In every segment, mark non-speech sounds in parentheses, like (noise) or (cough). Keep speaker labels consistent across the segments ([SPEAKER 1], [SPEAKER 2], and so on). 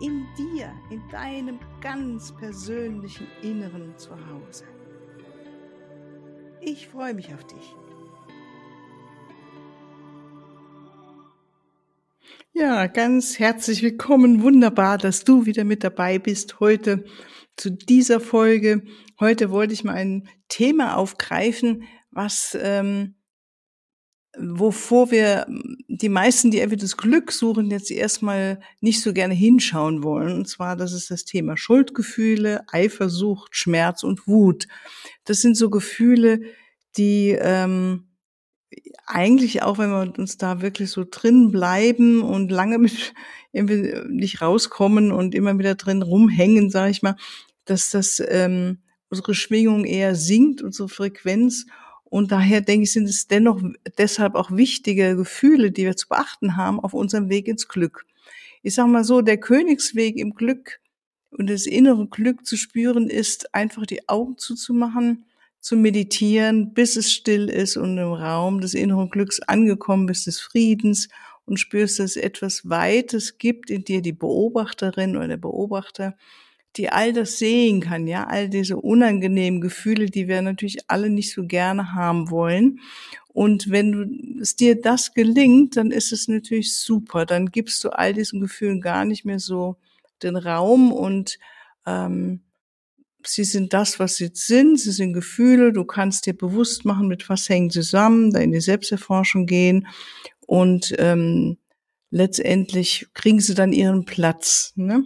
[SPEAKER 1] in dir, in deinem ganz persönlichen Inneren zu Hause. Ich freue mich auf dich. Ja, ganz herzlich willkommen. Wunderbar, dass du wieder mit dabei bist heute zu dieser Folge. Heute wollte ich mal ein Thema aufgreifen, was ähm, wovor wir die meisten, die entweder das Glück suchen, jetzt erstmal nicht so gerne hinschauen wollen. Und zwar, das ist das Thema Schuldgefühle, Eifersucht, Schmerz und Wut. Das sind so Gefühle, die ähm, eigentlich auch, wenn wir uns da wirklich so drin bleiben und lange mit (laughs) irgendwie nicht rauskommen und immer wieder drin rumhängen, sage ich mal, dass das ähm, unsere Schwingung eher sinkt, unsere Frequenz und daher denke ich, sind es dennoch deshalb auch wichtige Gefühle, die wir zu beachten haben auf unserem Weg ins Glück. Ich sage mal so, der Königsweg im Glück und das innere Glück zu spüren ist, einfach die Augen zuzumachen, zu meditieren, bis es still ist und im Raum des inneren Glücks angekommen bist, des Friedens und spürst, dass es etwas Weites gibt in dir, die Beobachterin oder der Beobachter, die all das sehen kann, ja, all diese unangenehmen Gefühle, die wir natürlich alle nicht so gerne haben wollen. Und wenn du, es dir das gelingt, dann ist es natürlich super. Dann gibst du all diesen Gefühlen gar nicht mehr so den Raum und ähm, sie sind das, was sie sind. Sie sind Gefühle. Du kannst dir bewusst machen, mit was hängen sie zusammen, da in die Selbsterforschung gehen und ähm, letztendlich kriegen sie dann ihren Platz. Ne?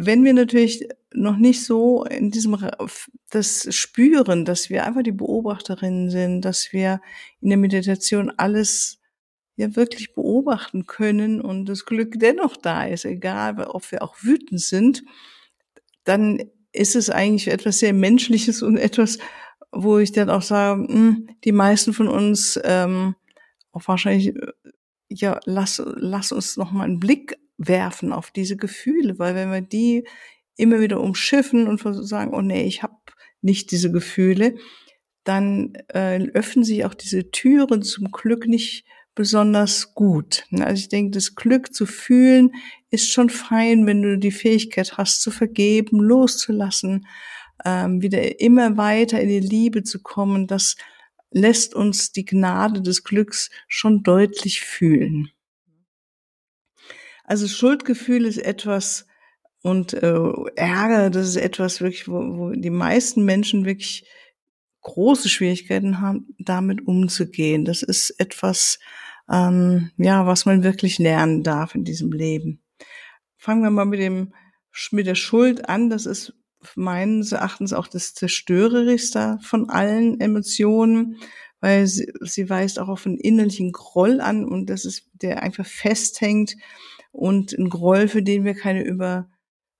[SPEAKER 1] Wenn wir natürlich noch nicht so in diesem das spüren, dass wir einfach die Beobachterinnen sind, dass wir in der Meditation alles ja wirklich beobachten können und das Glück dennoch da ist, egal ob wir auch wütend sind, dann ist es eigentlich etwas sehr Menschliches und etwas, wo ich dann auch sage, hm, die meisten von uns ähm, auch wahrscheinlich ja lass lass uns noch mal einen Blick werfen auf diese Gefühle, weil wenn wir die immer wieder umschiffen und sagen, oh nee, ich habe nicht diese Gefühle, dann äh, öffnen sich auch diese Türen zum Glück nicht besonders gut. Also ich denke, das Glück zu fühlen ist schon fein, wenn du die Fähigkeit hast zu vergeben, loszulassen, ähm, wieder immer weiter in die Liebe zu kommen. Das lässt uns die Gnade des Glücks schon deutlich fühlen. Also Schuldgefühl ist etwas und äh, Ärger, das ist etwas wirklich, wo, wo die meisten Menschen wirklich große Schwierigkeiten haben, damit umzugehen. Das ist etwas, ähm, ja, was man wirklich lernen darf in diesem Leben. Fangen wir mal mit dem mit der Schuld an. Das ist meines Erachtens auch das zerstörerischste von allen Emotionen, weil sie, sie weist auch auf einen innerlichen Groll an und das ist der einfach festhängt und ein Groll, für den wir keine über,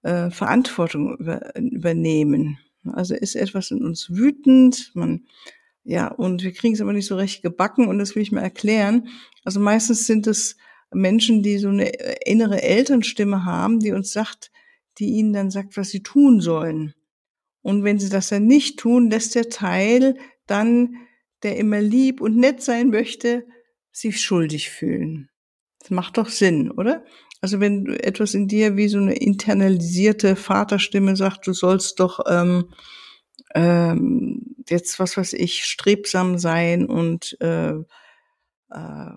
[SPEAKER 1] äh, Verantwortung über, übernehmen. Also ist etwas in uns wütend, man, ja, und wir kriegen es aber nicht so recht gebacken und das will ich mal erklären. Also meistens sind es Menschen, die so eine innere Elternstimme haben, die uns sagt, die ihnen dann sagt, was sie tun sollen. Und wenn sie das dann nicht tun, lässt der Teil dann, der immer lieb und nett sein möchte, sich schuldig fühlen. Das macht doch Sinn, oder? Also wenn etwas in dir wie so eine internalisierte Vaterstimme sagt, du sollst doch ähm, ähm, jetzt, was weiß ich, strebsam sein und äh, äh,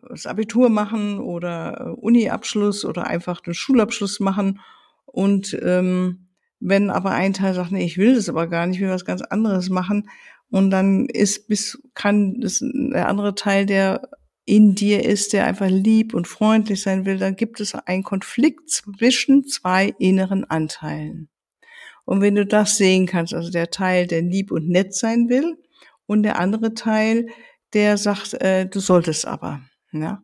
[SPEAKER 1] das Abitur machen oder äh, Uni-Abschluss oder einfach den Schulabschluss machen. Und ähm, wenn aber ein Teil sagt, nee, ich will das aber gar nicht, ich will was ganz anderes machen, und dann ist bis kann das der andere Teil, der in dir ist, der einfach lieb und freundlich sein will, dann gibt es einen Konflikt zwischen zwei inneren Anteilen. Und wenn du das sehen kannst, also der Teil, der lieb und nett sein will, und der andere Teil, der sagt, äh, du solltest aber, ja.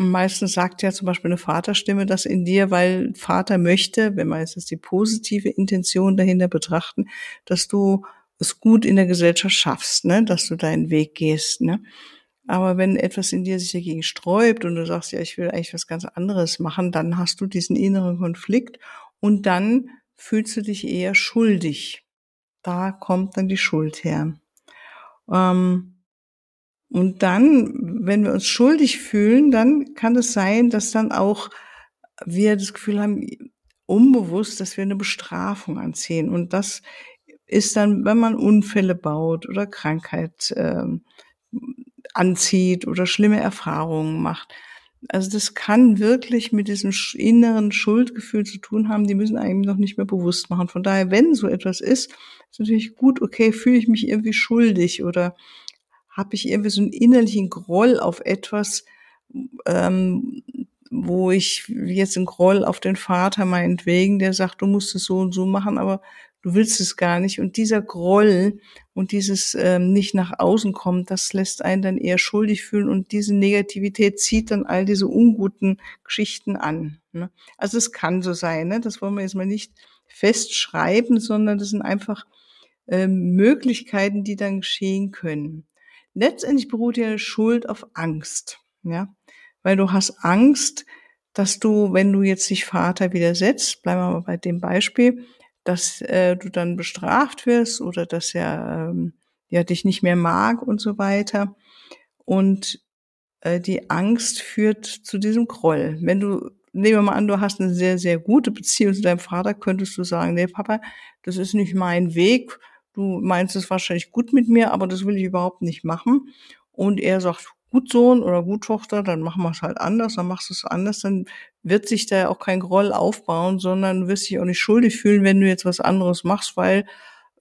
[SPEAKER 1] Meistens sagt ja zum Beispiel eine Vaterstimme das in dir, weil Vater möchte, wenn wir jetzt die positive Intention dahinter betrachten, dass du es gut in der Gesellschaft schaffst, ne? dass du deinen Weg gehst. Ne? Aber wenn etwas in dir sich dagegen sträubt und du sagst, ja, ich will eigentlich was ganz anderes machen, dann hast du diesen inneren Konflikt und dann fühlst du dich eher schuldig. Da kommt dann die Schuld her. Ähm, und dann, wenn wir uns schuldig fühlen, dann kann es sein, dass dann auch wir das Gefühl haben, unbewusst, dass wir eine Bestrafung anziehen. Und das ist dann, wenn man Unfälle baut oder Krankheit äh, anzieht oder schlimme Erfahrungen macht. Also das kann wirklich mit diesem inneren Schuldgefühl zu tun haben. Die müssen einem noch nicht mehr bewusst machen. Von daher, wenn so etwas ist, ist natürlich gut, okay, fühle ich mich irgendwie schuldig oder habe ich irgendwie so einen innerlichen Groll auf etwas, ähm, wo ich jetzt einen Groll auf den Vater meinetwegen, der sagt, du musst es so und so machen, aber du willst es gar nicht. Und dieser Groll und dieses ähm, nicht nach außen kommen, das lässt einen dann eher schuldig fühlen und diese Negativität zieht dann all diese unguten Geschichten an. Ne? Also es kann so sein, ne? das wollen wir jetzt mal nicht festschreiben, sondern das sind einfach ähm, Möglichkeiten, die dann geschehen können. Letztendlich beruht ja Schuld auf Angst, ja, weil du hast Angst, dass du, wenn du jetzt dich Vater widersetzt, bleiben wir mal bei dem Beispiel, dass äh, du dann bestraft wirst oder dass er ähm, ja dich nicht mehr mag und so weiter. Und äh, die Angst führt zu diesem Groll. Wenn du, nehmen wir mal an, du hast eine sehr, sehr gute Beziehung zu deinem Vater, könntest du sagen, nee, Papa, das ist nicht mein Weg. Du meinst es wahrscheinlich gut mit mir, aber das will ich überhaupt nicht machen. Und er sagt, gut Sohn oder gut Tochter, dann machen wir es halt anders, dann machst du es anders, dann wird sich da auch kein Groll aufbauen, sondern du wirst dich auch nicht schuldig fühlen, wenn du jetzt was anderes machst, weil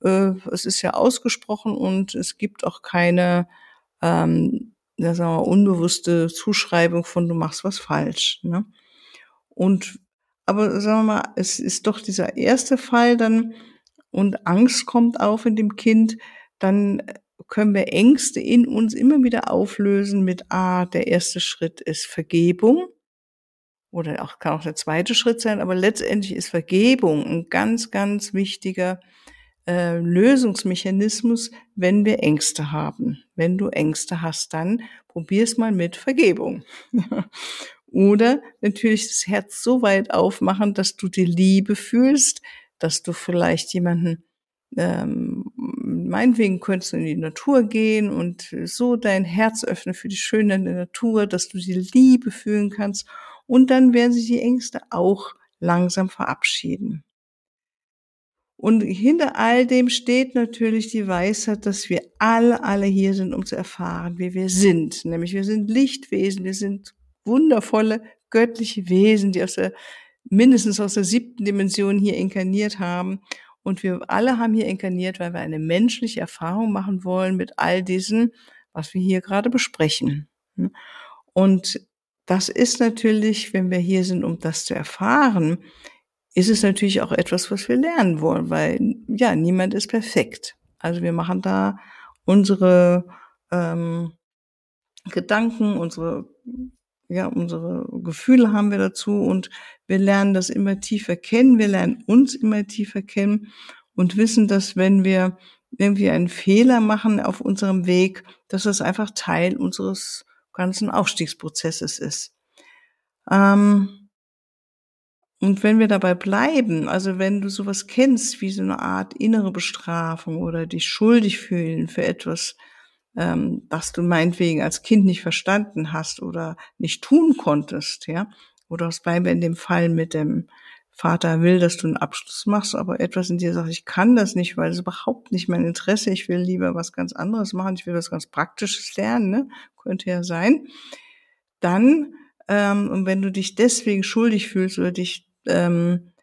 [SPEAKER 1] äh, es ist ja ausgesprochen und es gibt auch keine ähm, ja, sagen wir, unbewusste Zuschreibung von du machst was falsch. Ne? Und aber sagen wir mal, es ist doch dieser erste Fall dann und Angst kommt auf in dem Kind, dann können wir Ängste in uns immer wieder auflösen mit, ah, der erste Schritt ist Vergebung. Oder auch, kann auch der zweite Schritt sein, aber letztendlich ist Vergebung ein ganz, ganz wichtiger äh, Lösungsmechanismus, wenn wir Ängste haben. Wenn du Ängste hast, dann probier's mal mit Vergebung. (laughs) Oder natürlich das Herz so weit aufmachen, dass du die Liebe fühlst, dass du vielleicht jemanden ähm, meinetwegen könntest du in die Natur gehen und so dein Herz öffnen für die Schöne der Natur, dass du die Liebe fühlen kannst und dann werden sich die Ängste auch langsam verabschieden. Und hinter all dem steht natürlich die Weisheit, dass wir alle, alle hier sind, um zu erfahren, wie wir sind. Nämlich wir sind Lichtwesen, wir sind wundervolle göttliche Wesen, die aus der, mindestens aus der siebten Dimension hier inkarniert haben und wir alle haben hier inkarniert, weil wir eine menschliche Erfahrung machen wollen mit all diesen, was wir hier gerade besprechen. Und das ist natürlich, wenn wir hier sind, um das zu erfahren, ist es natürlich auch etwas, was wir lernen wollen, weil ja, niemand ist perfekt. Also wir machen da unsere ähm, Gedanken, unsere ja, unsere Gefühle haben wir dazu und wir lernen das immer tiefer kennen, wir lernen uns immer tiefer kennen und wissen, dass wenn wir irgendwie einen Fehler machen auf unserem Weg, dass das einfach Teil unseres ganzen Aufstiegsprozesses ist. Ähm, und wenn wir dabei bleiben, also wenn du sowas kennst wie so eine Art innere Bestrafung oder dich schuldig fühlen für etwas, ähm, was du meinetwegen als Kind nicht verstanden hast oder nicht tun konntest, ja. Oder es bleiben wir in dem Fall mit dem Vater will, dass du einen Abschluss machst, aber etwas in dir sagt, ich kann das nicht, weil es überhaupt nicht mein Interesse, ich will lieber was ganz anderes machen, ich will was ganz Praktisches lernen, ne? könnte ja sein. Dann, ähm, und wenn du dich deswegen schuldig fühlst oder dich ähm,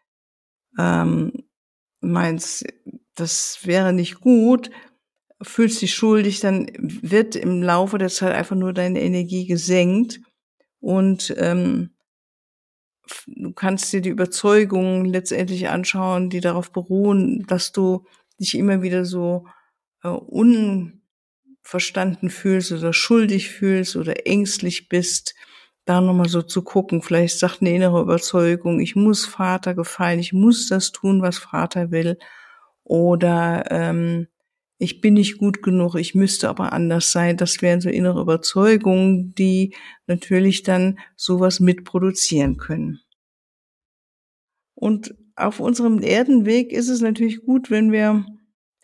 [SPEAKER 1] ähm, meinst, das wäre nicht gut, fühlst dich schuldig, dann wird im Laufe der Zeit einfach nur deine Energie gesenkt und ähm, du kannst dir die Überzeugungen letztendlich anschauen, die darauf beruhen, dass du dich immer wieder so äh, unverstanden fühlst oder schuldig fühlst oder ängstlich bist, da nochmal so zu gucken. Vielleicht sagt eine innere Überzeugung, ich muss Vater gefallen, ich muss das tun, was Vater will. Oder ähm, ich bin nicht gut genug, ich müsste aber anders sein. Das wären so innere Überzeugungen, die natürlich dann sowas mitproduzieren können. Und auf unserem Erdenweg ist es natürlich gut, wenn wir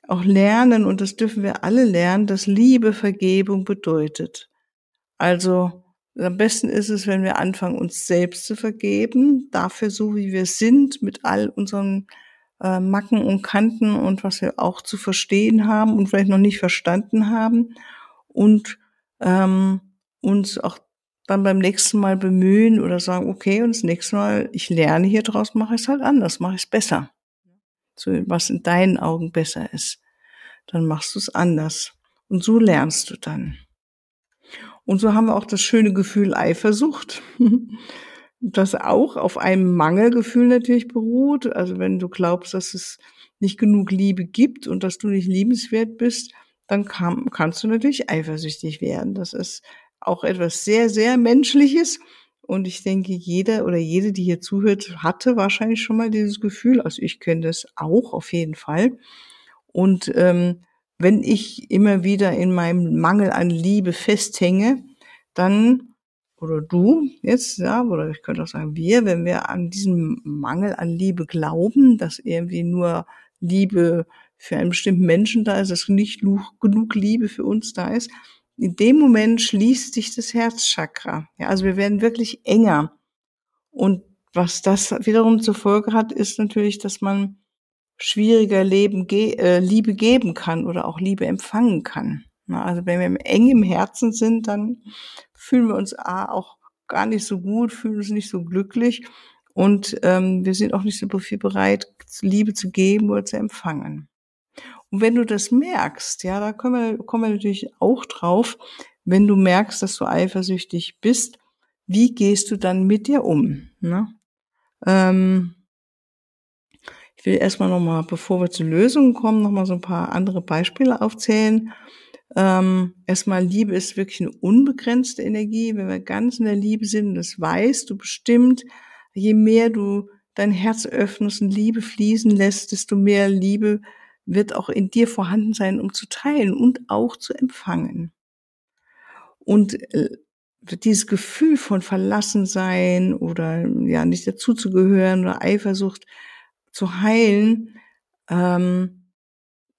[SPEAKER 1] auch lernen, und das dürfen wir alle lernen, dass Liebe Vergebung bedeutet. Also am besten ist es, wenn wir anfangen, uns selbst zu vergeben, dafür so wie wir sind, mit all unseren äh, Macken und Kanten und was wir auch zu verstehen haben und vielleicht noch nicht verstanden haben und ähm, uns auch dann beim nächsten Mal bemühen oder sagen, okay, und das nächste Mal, ich lerne hier draus, mache ich es halt anders, mache ich es besser. So, was in deinen Augen besser ist. Dann machst du es anders. Und so lernst du dann. Und so haben wir auch das schöne Gefühl Eifersucht. (laughs) das auch auf einem Mangelgefühl natürlich beruht. Also wenn du glaubst, dass es nicht genug Liebe gibt und dass du nicht liebenswert bist, dann kann, kannst du natürlich eifersüchtig werden. Das ist auch etwas sehr, sehr Menschliches. Und ich denke, jeder oder jede, die hier zuhört, hatte wahrscheinlich schon mal dieses Gefühl. Also ich kenne das auch auf jeden Fall. Und ähm, wenn ich immer wieder in meinem Mangel an Liebe festhänge, dann oder du jetzt, ja, oder ich könnte auch sagen wir, wenn wir an diesen Mangel an Liebe glauben, dass irgendwie nur Liebe für einen bestimmten Menschen da ist, dass nicht genug Liebe für uns da ist, in dem Moment schließt sich das Herzchakra. Ja, also wir werden wirklich enger. Und was das wiederum zur Folge hat, ist natürlich, dass man schwieriger Leben, äh, Liebe geben kann oder auch Liebe empfangen kann. Also wenn wir eng im Herzen sind, dann fühlen wir uns A, auch gar nicht so gut, fühlen uns nicht so glücklich und ähm, wir sind auch nicht so viel bereit, Liebe zu geben oder zu empfangen. Und wenn du das merkst, ja, da kommen wir, kommen wir natürlich auch drauf, wenn du merkst, dass du eifersüchtig bist, wie gehst du dann mit dir um? Ne? Ähm, ich will erstmal nochmal, bevor wir zu Lösungen kommen, nochmal so ein paar andere Beispiele aufzählen. Ähm, erstmal, Liebe ist wirklich eine unbegrenzte Energie. Wenn wir ganz in der Liebe sind, das weißt du bestimmt, je mehr du dein Herz öffnest und Liebe fließen lässt, desto mehr Liebe wird auch in dir vorhanden sein, um zu teilen und auch zu empfangen. Und äh, dieses Gefühl von Verlassensein oder ja nicht dazuzugehören oder Eifersucht zu heilen, ähm,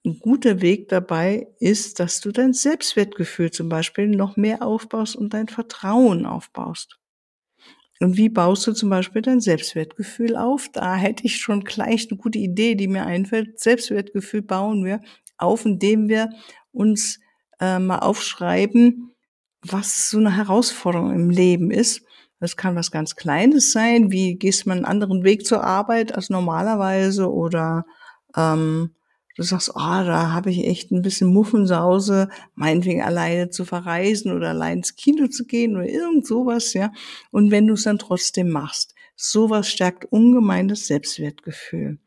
[SPEAKER 1] ein guter Weg dabei ist, dass du dein Selbstwertgefühl zum Beispiel noch mehr aufbaust und dein Vertrauen aufbaust. Und wie baust du zum Beispiel dein Selbstwertgefühl auf? Da hätte ich schon gleich eine gute Idee, die mir einfällt. Selbstwertgefühl bauen wir auf, indem wir uns äh, mal aufschreiben, was so eine Herausforderung im Leben ist. Das kann was ganz Kleines sein, wie gehst man einen anderen Weg zur Arbeit als normalerweise oder ähm, du sagst, oh, da habe ich echt ein bisschen Muffensause, meinetwegen alleine zu verreisen oder allein ins Kino zu gehen oder irgend sowas, ja. Und wenn du es dann trotzdem machst, sowas stärkt ungemein das Selbstwertgefühl.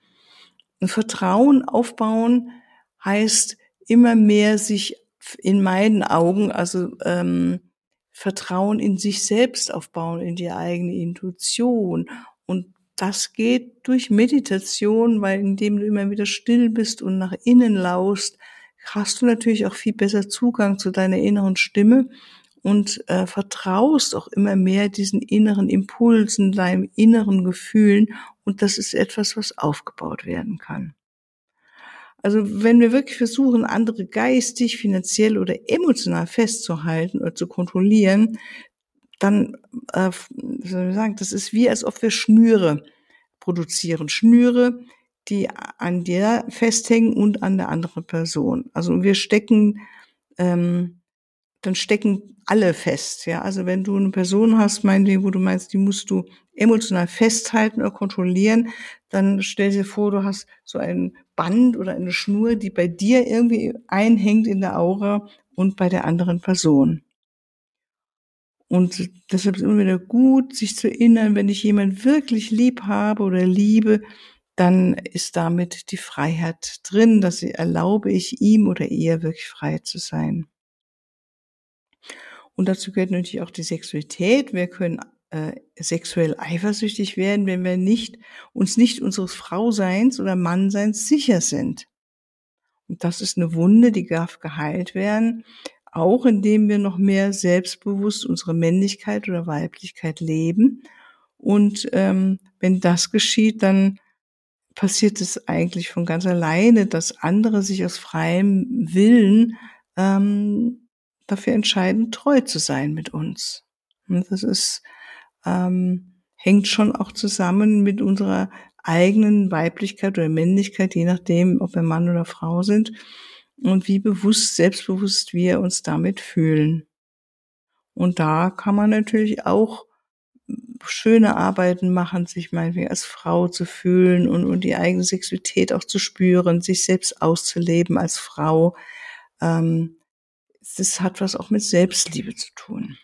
[SPEAKER 1] Ein Vertrauen aufbauen heißt immer mehr sich in meinen Augen, also ähm, Vertrauen in sich selbst aufbauen, in die eigene Intuition und das geht durch Meditation, weil indem du immer wieder still bist und nach innen laust, hast du natürlich auch viel besser Zugang zu deiner inneren Stimme und äh, vertraust auch immer mehr diesen inneren Impulsen, deinem inneren Gefühlen und das ist etwas, was aufgebaut werden kann. Also wenn wir wirklich versuchen, andere geistig, finanziell oder emotional festzuhalten oder zu kontrollieren, dann, äh, wie soll ich sagen, das ist wie, als ob wir Schnüre produzieren. Schnüre, die an dir festhängen und an der anderen Person. Also wir stecken, ähm, dann stecken alle fest. Ja, also wenn du eine Person hast, meinetwegen, wo du meinst, die musst du emotional festhalten oder kontrollieren, dann stell dir vor, du hast so ein Band oder eine Schnur, die bei dir irgendwie einhängt in der Aura und bei der anderen Person. Und deshalb ist es immer wieder gut, sich zu erinnern, wenn ich jemand wirklich lieb habe oder liebe, dann ist damit die Freiheit drin, dass ich erlaube ich ihm oder ihr wirklich frei zu sein. Und dazu gehört natürlich auch die Sexualität. Wir können äh, sexuell eifersüchtig werden, wenn wir nicht, uns nicht unseres Frauseins oder Mannseins sicher sind. Und das ist eine Wunde, die darf geheilt werden, auch indem wir noch mehr selbstbewusst unsere Männlichkeit oder Weiblichkeit leben. Und ähm, wenn das geschieht, dann passiert es eigentlich von ganz alleine, dass andere sich aus freiem Willen ähm, dafür entscheiden, treu zu sein mit uns. Und das ist ähm, hängt schon auch zusammen mit unserer eigenen Weiblichkeit oder Männlichkeit, je nachdem, ob wir Mann oder Frau sind und wie bewusst, selbstbewusst wir uns damit fühlen. Und da kann man natürlich auch schöne Arbeiten machen, sich meinetwegen als Frau zu fühlen und, und die eigene Sexualität auch zu spüren, sich selbst auszuleben als Frau. Ähm, das hat was auch mit Selbstliebe zu tun.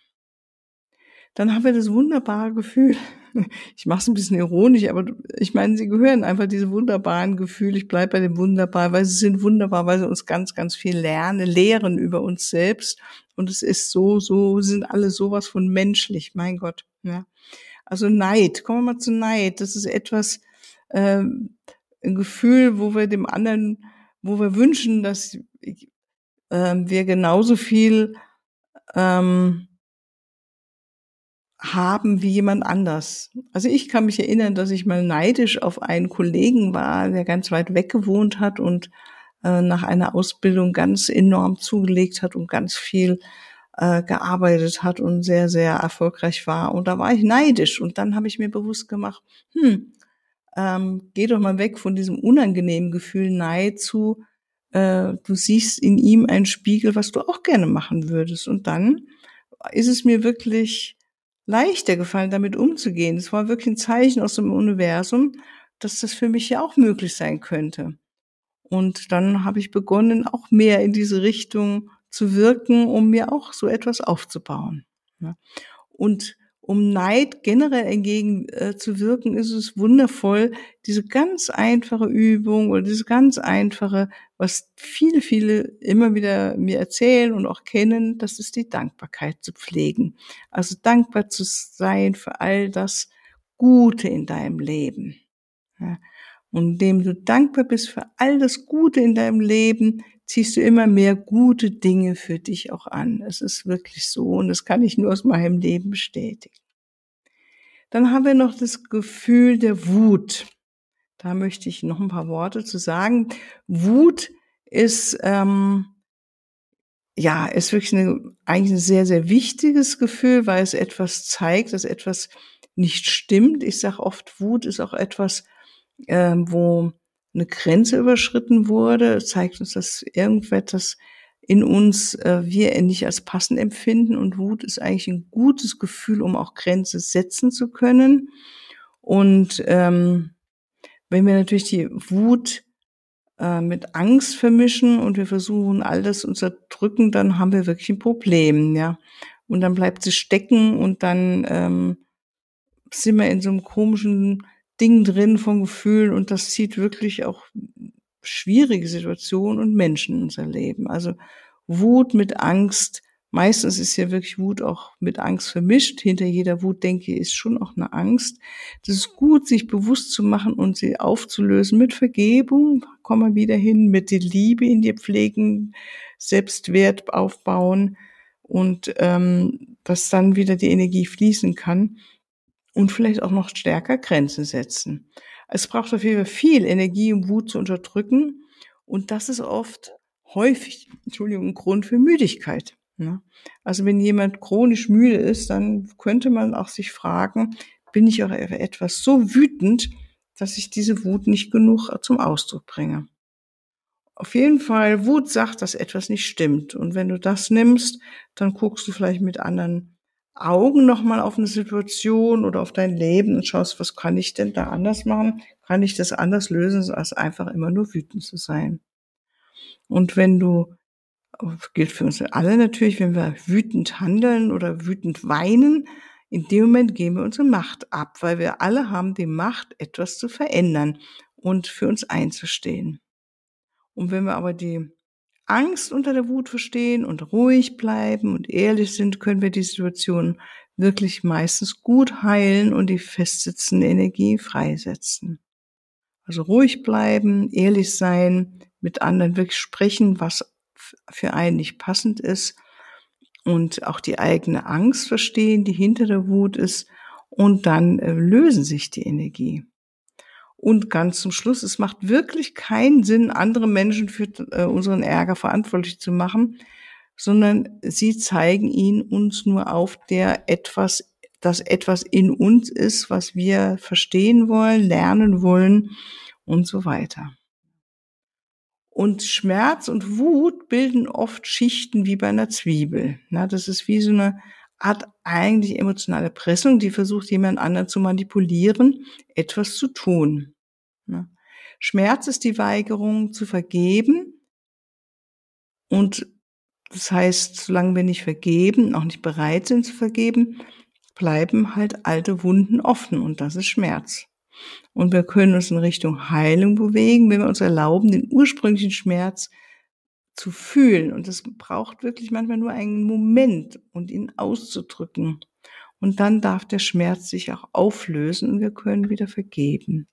[SPEAKER 1] Dann haben wir das wunderbare Gefühl, (laughs) ich mache es ein bisschen ironisch, aber ich meine, sie gehören einfach diese wunderbaren Gefühle. Ich bleibe bei dem wunderbar, weil sie sind wunderbar, weil sie uns ganz, ganz viel lernen, lehren über uns selbst. Und es ist so, so, sind alle sowas von menschlich, mein Gott. Ja. Also Neid, kommen wir mal zu Neid. Das ist etwas, äh, ein Gefühl, wo wir dem anderen, wo wir wünschen, dass äh, wir genauso viel ähm, haben wie jemand anders. Also ich kann mich erinnern, dass ich mal neidisch auf einen Kollegen war, der ganz weit weg gewohnt hat und äh, nach einer Ausbildung ganz enorm zugelegt hat und ganz viel äh, gearbeitet hat und sehr, sehr erfolgreich war. Und da war ich neidisch. Und dann habe ich mir bewusst gemacht, hm, ähm, geh doch mal weg von diesem unangenehmen Gefühl Neid zu, äh, du siehst in ihm einen Spiegel, was du auch gerne machen würdest. Und dann ist es mir wirklich leichter gefallen, damit umzugehen. Es war wirklich ein Zeichen aus dem Universum, dass das für mich ja auch möglich sein könnte. Und dann habe ich begonnen, auch mehr in diese Richtung zu wirken, um mir auch so etwas aufzubauen. Und um Neid generell entgegenzuwirken, äh, ist es wundervoll, diese ganz einfache Übung oder diese ganz einfache, was viele, viele immer wieder mir erzählen und auch kennen, das ist die Dankbarkeit zu pflegen. Also dankbar zu sein für all das Gute in deinem Leben. Ja. Und indem du dankbar bist für all das Gute in deinem Leben, ziehst du immer mehr gute Dinge für dich auch an. Es ist wirklich so und das kann ich nur aus meinem Leben bestätigen. Dann haben wir noch das Gefühl der Wut. Da möchte ich noch ein paar Worte zu sagen. Wut ist ähm, ja ist wirklich eine, eigentlich ein sehr sehr wichtiges Gefühl, weil es etwas zeigt, dass etwas nicht stimmt. Ich sage oft, Wut ist auch etwas, ähm, wo eine Grenze überschritten wurde, zeigt uns, dass irgendetwas in uns äh, wir nicht als passend empfinden. Und Wut ist eigentlich ein gutes Gefühl, um auch Grenze setzen zu können. Und ähm, wenn wir natürlich die Wut äh, mit Angst vermischen und wir versuchen, all das zu unterdrücken, dann haben wir wirklich ein Problem, ja. Und dann bleibt sie stecken und dann ähm, sind wir in so einem komischen Ding drin von Gefühlen und das zieht wirklich auch schwierige Situationen und Menschen in unser Leben. Also Wut mit Angst. Meistens ist ja wirklich Wut auch mit Angst vermischt. Hinter jeder Wut, denke ich, ist schon auch eine Angst. Das ist gut, sich bewusst zu machen und sie aufzulösen mit Vergebung. Kommen wir wieder hin, mit der Liebe in dir pflegen, Selbstwert aufbauen und ähm, dass dann wieder die Energie fließen kann und vielleicht auch noch stärker Grenzen setzen. Es braucht auf jeden Fall viel Energie, um Wut zu unterdrücken. Und das ist oft häufig, Entschuldigung, ein Grund für Müdigkeit. Ne? Also wenn jemand chronisch müde ist, dann könnte man auch sich fragen, bin ich auch etwas so wütend, dass ich diese Wut nicht genug zum Ausdruck bringe. Auf jeden Fall, Wut sagt, dass etwas nicht stimmt. Und wenn du das nimmst, dann guckst du vielleicht mit anderen Augen nochmal auf eine Situation oder auf dein Leben und schaust, was kann ich denn da anders machen? Kann ich das anders lösen, als einfach immer nur wütend zu sein? Und wenn du, gilt für uns alle natürlich, wenn wir wütend handeln oder wütend weinen, in dem Moment geben wir unsere Macht ab, weil wir alle haben die Macht, etwas zu verändern und für uns einzustehen. Und wenn wir aber die Angst unter der Wut verstehen und ruhig bleiben und ehrlich sind, können wir die Situation wirklich meistens gut heilen und die festsitzende Energie freisetzen. Also ruhig bleiben, ehrlich sein, mit anderen wirklich sprechen, was für einen nicht passend ist und auch die eigene Angst verstehen, die hinter der Wut ist und dann äh, lösen sich die Energie. Und ganz zum Schluss, es macht wirklich keinen Sinn, andere Menschen für äh, unseren Ärger verantwortlich zu machen, sondern sie zeigen ihn uns nur auf, der etwas, das etwas in uns ist, was wir verstehen wollen, lernen wollen und so weiter. Und Schmerz und Wut bilden oft Schichten wie bei einer Zwiebel. Na, das ist wie so eine Art eigentlich emotionale Pressung, die versucht, jemand anderen zu manipulieren, etwas zu tun. Na. Schmerz ist die Weigerung zu vergeben. Und das heißt, solange wir nicht vergeben, auch nicht bereit sind zu vergeben, bleiben halt alte Wunden offen und das ist Schmerz. Und wir können uns in Richtung Heilung bewegen, wenn wir uns erlauben, den ursprünglichen Schmerz zu fühlen. Und das braucht wirklich manchmal nur einen Moment und ihn auszudrücken. Und dann darf der Schmerz sich auch auflösen und wir können wieder vergeben.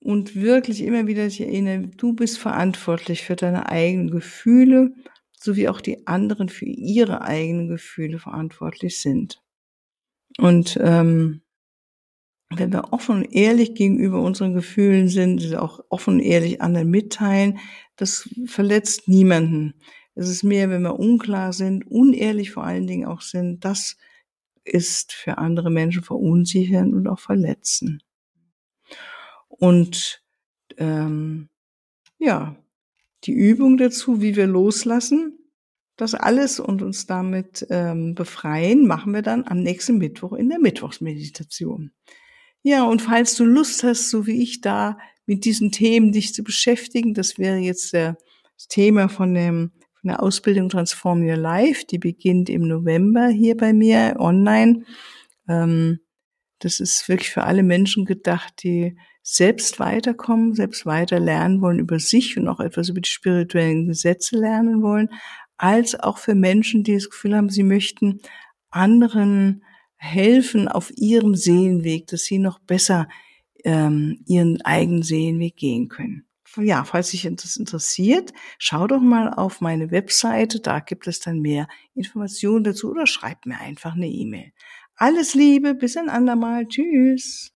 [SPEAKER 1] Und wirklich immer wieder sich erinnern, du bist verantwortlich für deine eigenen Gefühle, sowie auch die anderen für ihre eigenen Gefühle verantwortlich sind. Und ähm, wenn wir offen und ehrlich gegenüber unseren Gefühlen sind, auch offen und ehrlich anderen mitteilen, das verletzt niemanden. Es ist mehr, wenn wir unklar sind, unehrlich vor allen Dingen auch sind, das ist für andere Menschen verunsichern und auch verletzen. Und ähm, ja, die Übung dazu, wie wir loslassen, das alles und uns damit ähm, befreien, machen wir dann am nächsten Mittwoch in der Mittwochsmeditation. Ja, und falls du Lust hast, so wie ich da mit diesen Themen dich zu beschäftigen, das wäre jetzt das Thema von, dem, von der Ausbildung Transform Your Life, die beginnt im November hier bei mir online. Ähm, das ist wirklich für alle Menschen gedacht, die selbst weiterkommen, selbst weiter lernen wollen über sich und auch etwas über die spirituellen Gesetze lernen wollen, als auch für Menschen, die das Gefühl haben, sie möchten anderen helfen auf ihrem Seelenweg, dass sie noch besser ähm, ihren eigenen Seelenweg gehen können. Ja, falls sich das interessiert, schau doch mal auf meine Webseite, da gibt es dann mehr Informationen dazu oder schreib mir einfach eine E-Mail. Alles Liebe, bis ein andermal. Tschüss.